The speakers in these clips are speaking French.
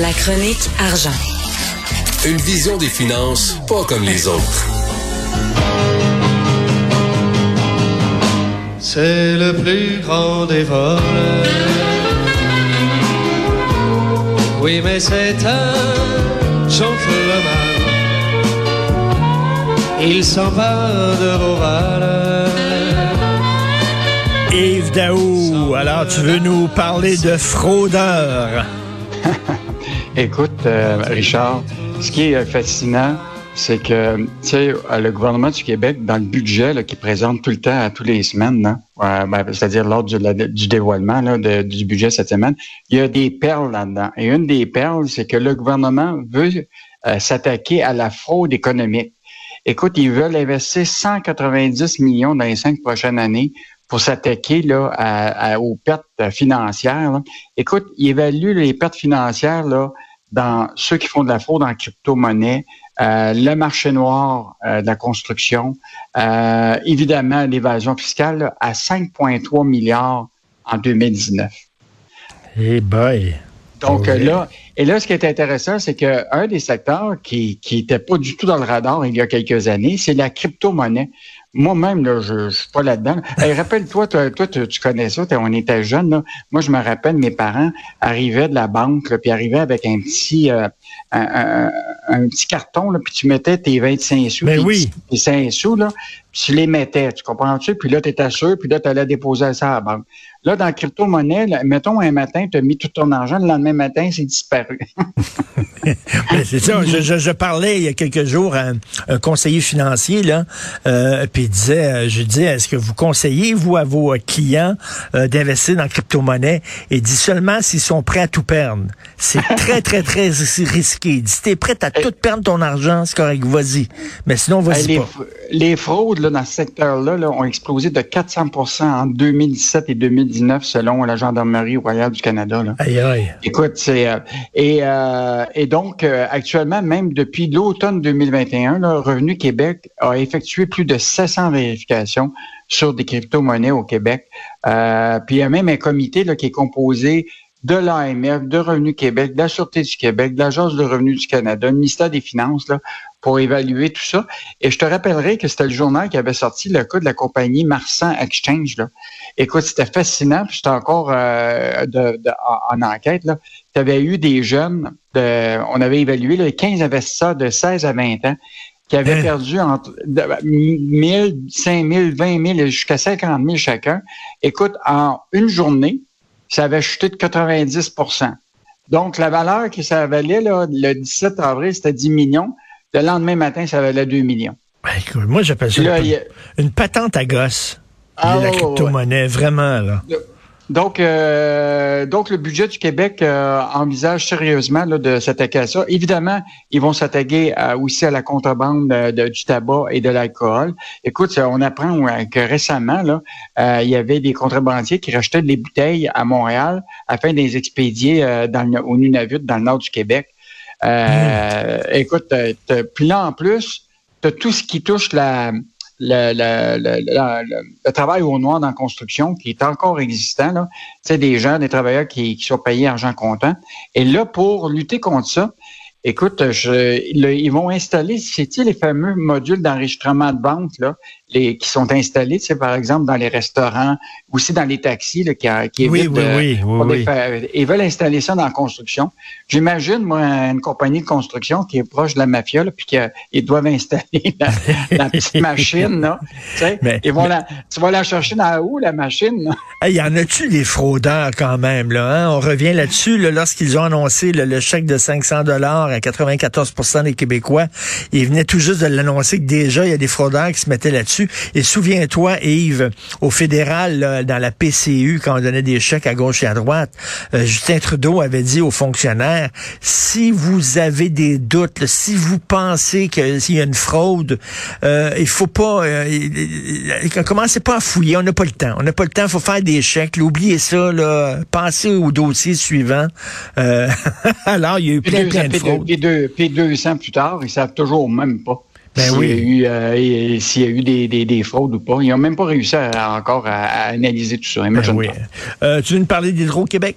La chronique argent. Une vision des finances pas comme les autres. C'est le plus grand des vols. Oui, mais c'est un gentleman. Il s'empare de vos valeurs. Yves Daou, alors tu veux nous parler de fraudeurs? Écoute, euh, Richard, ce qui est fascinant, c'est que, tu sais, euh, le gouvernement du Québec, dans le budget qu'il présente tout le temps, à tous les semaines, hein, ben, c'est-à-dire lors du, dévoilement du budget cette semaine, il y a des perles là-dedans. Et une des perles, c'est que le gouvernement veut euh, s'attaquer à la fraude économique. Écoute, ils veulent investir 190 millions dans les cinq prochaines années pour s'attaquer aux pertes financières. Écoute, ils évaluent les pertes financières là dans ceux qui font de la fraude en crypto-monnaie, euh, le marché noir euh, de la construction, euh, évidemment l'évasion fiscale à 5,3 milliards en 2019. Eh boy. Donc là, et là, ce qui est intéressant, c'est qu'un des secteurs qui qui était pas du tout dans le radar il y a quelques années, c'est la crypto-monnaie. Moi-même, là, je, ne suis pas là-dedans. Rappelle-toi, toi, toi tu, connais ça, on était jeune. Là. Moi, je me rappelle, mes parents arrivaient de la banque, là, puis arrivaient avec un petit euh, un, un, petit carton, là, puis tu mettais tes 25 sous, oui. tes 5 sous, là, tu les mettais, tu comprends-tu? Puis là, tu étais sûr, puis là, tu allais déposer ça à la banque. Là, dans la crypto-monnaie, mettons un matin, tu as mis tout ton argent, le lendemain matin, c'est disparu. c'est ça. Je, je, je, parlais il y a quelques jours à un, conseiller financier, là, euh, puis il disait, euh, je disais, est-ce que vous conseillez, vous, à vos clients euh, d'investir dans la crypto-monnaie? Et dit seulement s'ils sont prêts à tout perdre. C'est très, très, très risqué. Il dit, si t'es prêt à tout perdre ton argent, c'est correct, vas-y. Mais sinon, vas-y pas. Les fraudes là, dans ce secteur-là là, ont explosé de 400% en 2017 et 2019, selon la Gendarmerie royale du Canada. Là. Aïe, aïe. Écoute, c'est... Euh, et, euh, et donc, euh, actuellement, même depuis l'automne 2021, là, Revenu Québec a effectué plus de 700 vérifications sur des crypto-monnaies au Québec. Euh, puis il y a même un comité là, qui est composé de l'AMF, de Revenu Québec, de la Sûreté du Québec, de l'Agence de revenus du Canada, du ministère des Finances, là, pour évaluer tout ça. Et je te rappellerai que c'était le journal qui avait sorti le cas de la compagnie Marsan Exchange. Là. Écoute, c'était fascinant, puis j'étais encore euh, de, en, enquête. Là. Tu avais eu des jeunes, de, on avait évalué les 15 investisseurs de 16 à 20 ans qui avaient hein? perdu entre 1000, 5000, 20 000 jusqu'à 50 000 chacun. Écoute, en une journée, ça avait chuté de 90% Donc, la valeur que ça valait là, le 17 avril, c'était 10 millions. Le lendemain matin, ça valait 2 millions. Ben, moi, j'appelle ça une, patente à gosse. Ah, la crypto-monnaie, vraiment. Là. Donc, euh, donc le budget du Québec euh, envisage sérieusement là, de s'attaquer à ça. Évidemment, ils vont s'attaquer aussi à la contrebande de, du tabac et de l'alcool. Écoute, on apprend que récemment, là, euh, il y avait des contrebandiers qui rachetaient des bouteilles à Montréal afin de les expédier dans le, au Nunavut, dans le nord du Québec. Euh, mmh. Écoute, puis là, en plus, tu as tout ce qui touche la le, travail au noir dans la construction qui est encore existant. Là. Tu des gens, des travailleurs qui, qui sont payés argent comptant. Et là, pour lutter contre ça, écoute, je, ils vont installer, c'est les fameux modules d'enregistrement de vente là, les, qui sont installés, c'est par exemple dans les restaurants, aussi dans les taxis là, qui, qui oui, oui, oui, oui, Ils veulent installer ça dans la construction. J'imagine, moi, une compagnie de construction qui est proche de la mafia, là, puis qu'ils doivent installer la, petite machine. Là, tu, sais, ils vont la, tu vas la chercher dans où, la machine? Il y en a-tu des fraudeurs quand même? Là, hein? On revient là-dessus là, lorsqu'ils ont annoncé le, chèque de 500 dollars 94% des Québécois. Ils venaient tout juste de l'annoncer que déjà, il y a des fraudeurs qui se mettaient là-dessus. Et souviens-toi, Yves, au fédéral, dans la PCU, quand on donnait des chèques à gauche et à droite, euh, Justin Trudeau avait dit aux fonctionnaires, si vous avez des doutes, si vous pensez qu'il y a une fraude, euh, il faut pas... Euh, commencez pas à fouiller, on n'a pas le temps. On n'a pas le temps, il faut faire des chèques. oubliez ça, là, pensez au dossier suivant. Euh, alors, il y a eu plein, plein de fraudes. Puis deux, puis deux ans plus tard, ils savent toujours même pas. Ben s'il, oui. y a eu, euh, s'il y a eu des, des, des, fraudes ou pas. Ils n'ont même pas réussi à, encore à, analyser tout ça. Ben oui. euh, tu veux nous parler d'Hydro-Québec?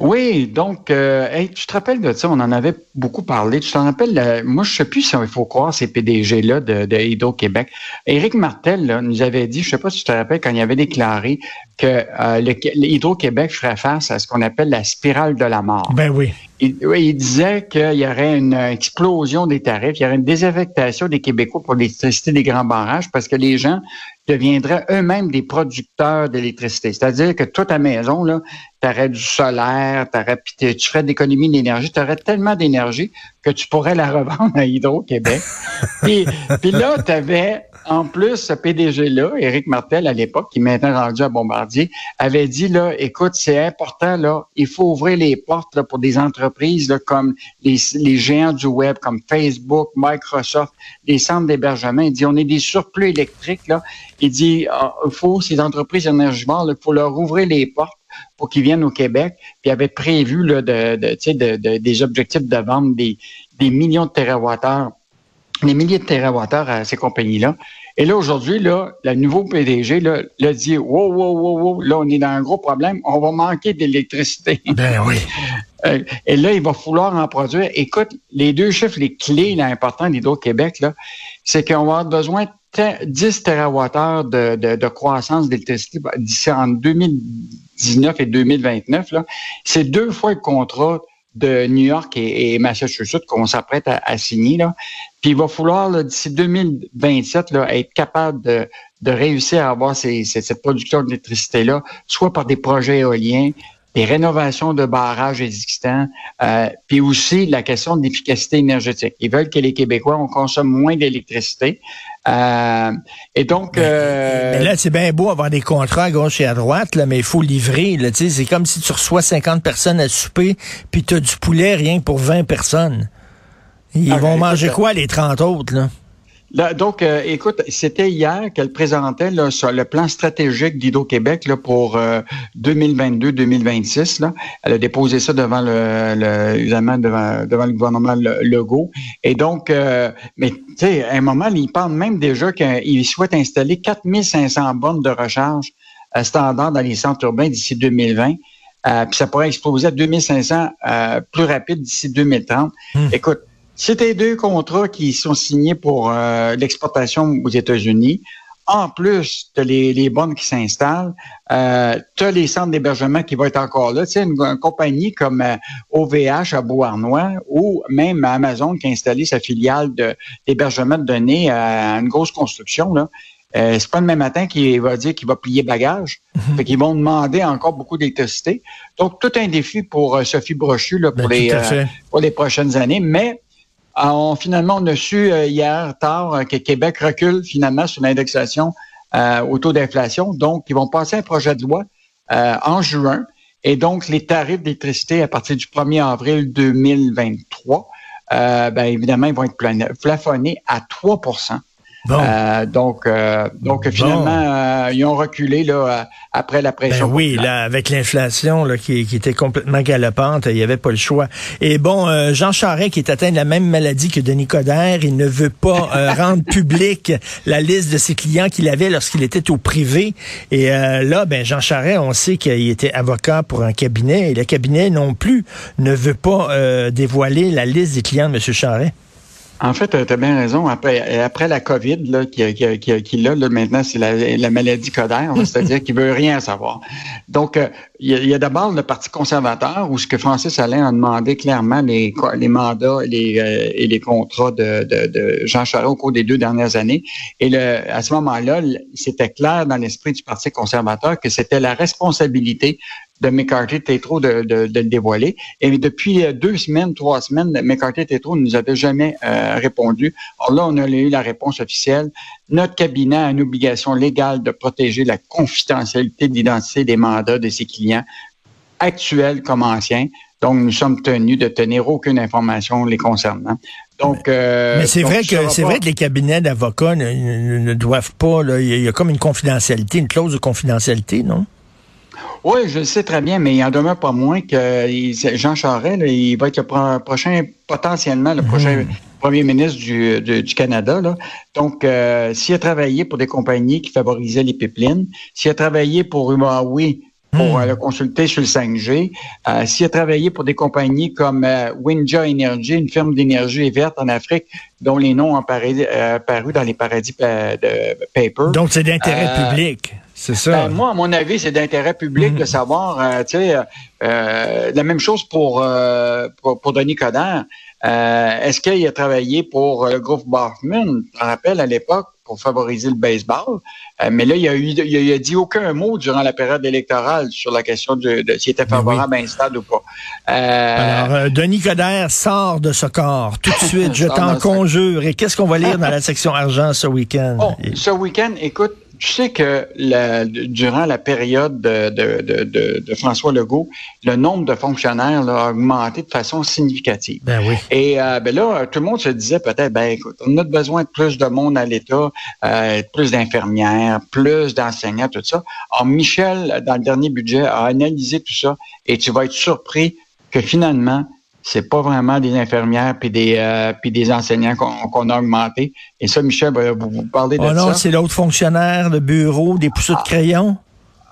Oui, donc, euh, tu te rappelles de ça, on en avait beaucoup parlé. Tu t'en rappelles, euh, moi, je sais plus si il faut croire ces PDG-là de, de Hydro-Québec. Éric Martel là, nous avait dit, je sais pas si tu te rappelles, quand il avait déclaré que euh, Hydro-Québec ferait face à ce qu'on appelle la spirale de la mort. Ben oui. Il, disait qu'il y aurait une explosion des tarifs, il y aurait une désaffectation des Québécois pour l'électricité des grands barrages parce que les gens deviendraient eux-mêmes des producteurs d'électricité. C'est-à-dire que toi, ta maison, là, tu aurais du solaire, tu ferais d'économie d'énergie, tu aurais tellement d'énergie que tu pourrais la revendre à Hydro-Québec. puis, puis là, tu avais en plus, ce PDG-là, Éric Martel, à l'époque, qui est maintenant rendu à Bombardier, avait dit, là, écoute, c'est important, là, il faut ouvrir les portes là, pour des entreprises là, comme les, les, géants du web, comme Facebook, Microsoft, les centres d'hébergement. Il dit, on est des surplus électriques, là. Il dit, ah, il faut, ces entreprises énergivores, il faut leur ouvrir les portes pour qu'ils viennent au Québec. Puis avait prévu là, de, de, de, de, des objectifs de vente des, des millions de térawattheures des milliers de térawattheures à ces compagnies-là. Et là, aujourd'hui, là, le nouveau PDG là, dit Wow, wow, wow, wow, là, on est dans un gros problème, on va manquer d'électricité. Ben oui. Euh, et là, il va falloir en produire. Écoute, les deux chiffres, les clés là, importants d'Hydro-Québec, là, c'est qu'on va avoir besoin de 10 TWh de, croissance d'électricité d'ici en 2019 et 2029. Là. C'est deux fois le contrat de New York et, Massachusetts qu'on s'apprête à, signer. Là. Puis il va falloir, d'ici 2027, là, être capable de, de réussir à avoir ces, cette production d'électricité-là, soit par des projets éoliens, des rénovations de barrages existants, euh, puis aussi la question de l'efficacité énergétique. Ils veulent que les Québécois on consomme moins d'électricité. Euh, et donc, euh, là, c'est bien beau avoir des contrats à gauche et à droite, là, mais il faut livrer. Là, c'est comme si tu reçois 50 personnes à souper, puis tu as du poulet rien que pour 20 personnes. Ils ah, vont manger quoi, les 30 autres, là? Donc, euh, écoute, c'était hier qu'elle présentait là, sur le plan stratégique d'Hydro-Québec pour 2022-2026. Euh, Elle a déposé ça devant le, le devant, devant, le gouvernement Legault. Et donc, euh, mais tu sais, à un moment, il parle même déjà qu'il souhaite installer 4500 bornes de recharge standard dans les centres urbains d'ici 2020. puis ça pourrait exploser à 2500 plus rapide d'ici 2030. Hmm. Écoute, c'était deux contrats qui sont signés pour euh, l'exportation aux États-Unis. En plus, tu as les, les bonnes qui s'installent, euh, tu as les centres d'hébergement qui vont être encore là. Tu sais, une, compagnie comme OVH euh, à Beauharnois ou même Amazon qui a installé sa filiale d'hébergement de, données à une grosse construction, là. Euh, c'est pas le même matin qu'il va dire qu'il va plier bagage. Mm Fait qu'ils vont demander encore beaucoup d'électricité. Donc, tout un défi pour Sophie Brochu là, pour, ben, les, pour les prochaines années. Mais on, finalement, on a su euh, hier tard euh, que Québec recule finalement sur l'indexation euh, au taux d'inflation. Donc, ils vont passer un projet de loi en juin. Et donc, les tarifs d'électricité à partir du 1er avril 2023, ben, évidemment, ils vont être plafonnés à 3 euh, donc, euh, donc finalement, euh, ils ont reculé là après la pression. Ben oui, là, avec l'inflation là qui, qui, était complètement galopante, il n'y avait pas le choix. Et bon, Jean Charest qui est atteint de la même maladie que Denis Coderre, il ne veut pas rendre public la liste de ses clients qu'il avait lorsqu'il était au privé. Et là, ben Jean Charest, on sait qu'il était avocat pour un cabinet et le cabinet non plus ne veut pas dévoiler la liste des clients de M. Charest. En fait, tu as bien raison. Après, la COVID, qui, qui, là, maintenant, c'est la, la, maladie codère, c'est-à-dire qu'il veut rien savoir. Donc, euh, il y a, d'abord le Parti conservateur où ce que Francis Alain a demandé clairement les, mandats euh, et les contrats de, de, de, Jean Charest au cours des deux dernières années. Et le, à ce moment-là, c'était clair dans l'esprit du Parti conservateur que c'était la responsabilité de McCarthy Tétro de, de, de, le dévoiler. Et depuis euh, deux semaines, trois semaines, McCarthy Tétro ne nous avait jamais euh, répondu. Alors là, on a eu la réponse officielle. Notre cabinet a une obligation légale de protéger la confidentialité de l'identité des mandats de ses clients, actuels comme anciens. Donc, nous sommes tenus de tenir aucune information les concernant. Donc, euh, mais c'est vrai que c'est vrai que les cabinets d'avocats ne, doivent pas. Là, il y a comme une confidentialité, une clause de confidentialité, non? Oui, je le sais très bien, mais il en demeure pas moins que Jean Charest, il va être le prochain, potentiellement le prochain hmm. premier ministre du, Canada. Donc, euh, s'il a travaillé pour des compagnies qui favorisaient les pipelines, s'il a travaillé pour Huawei, pour euh, le consulter sur le 5G. Euh, S'il a travaillé pour des compagnies comme Winja Energy, une firme d'énergie verte en Afrique, dont les noms ont apparu, apparu dans les paradis pa- de paper. Donc, c'est d'intérêt public. C'est ça. Ben, moi, à mon avis, c'est d'intérêt public Mhm. de savoir, euh, tu sais, euh, euh, la même chose pour, euh, pour, pour Denis Coderre. Est-ce qu'il a travaillé pour le groupe Bachman, je rappelle à l'époque, pour favoriser le baseball? Mais là, il a, eu, il, a, il a dit aucun mot durant la période électorale sur la question de, de s'il était Ben favorable à un stade ou pas. Alors, Denis Coderre sort de ce corps tout de suite. Je t'en conjure. Et qu'est-ce qu'on va lire dans la section argent ce week-end? Oh, ce week-end, écoute, tu sais que la- durant la période de, de, de, de, de François Legault, le nombre de fonctionnaires là, a augmenté de façon significative. Ben oui. Et euh, ben là, tout le monde se disait peut-être, ben écoute, on a besoin de plus de monde à l'État, euh, plus d'infirmières, plus d'enseignants, tout ça. Michel, dans le dernier budget, a analysé tout ça et tu vas être surpris que finalement, c'est pas vraiment des infirmières puis des euh, puis des enseignants qu'on a augmenté. Et ça, Michel va vous, vous parler de Oh non, ça. c'est l'autre fonctionnaire de bureau, des pousseux de crayon.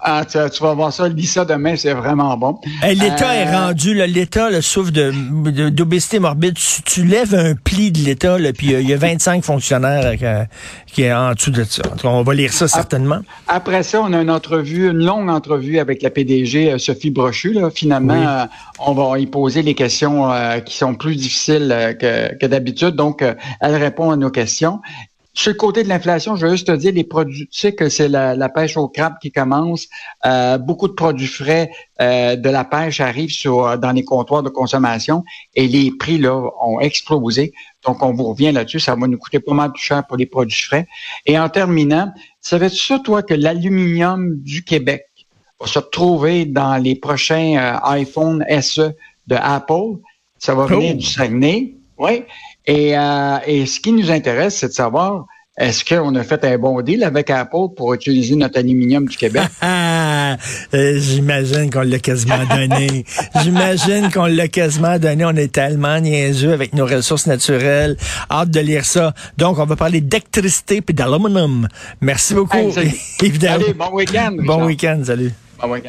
Ah, tu, tu vas voir ça, lis ça demain, c'est vraiment bon. Hey, L'État Euh, est rendu, l'État là, souffre de- de- d'obésité morbide. Tu, tu lèves un pli de l'État, puis euh, il y a 25 fonctionnaires euh, qui est en dessous de ça. On va lire ça certainement. Après ça, on a une entrevue, une longue entrevue avec la PDG Sophie Brochu. Là. Finalement, Oui. euh, on va y poser les questions qui sont plus difficiles que, que d'habitude. Donc, elle répond à nos questions. Sur le côté de l'inflation, je veux juste te dire, les produits, tu sais que c'est la, la pêche au crabe qui commence. Euh, beaucoup de produits frais euh, de la pêche arrivent sur, dans les comptoirs de consommation et les prix là ont explosé. Donc, on vous revient là-dessus. Ça va nous coûter pas mal plus cher pour les produits frais. Et en terminant, savais-tu ça, toi, que l'aluminium du Québec va se retrouver dans les prochains euh, iPhone SE de Apple? Ça va venir Oh. du Saguenay. Oui. Et, euh, et ce qui nous intéresse, c'est de savoir est-ce qu'on a fait un bon deal avec Apple pour utiliser notre aluminium du Québec? Ah, euh, j'imagine qu'on l'a quasiment donné. j'imagine qu'on l'a quasiment donné. On est tellement niaiseux avec nos ressources naturelles. Hâte de lire ça. Donc, on va parler d'électricité puis d'aluminium. Merci beaucoup. Hey. Évidemment. Allez, bon week-end. Bon week-end. Salut. Bon week-end.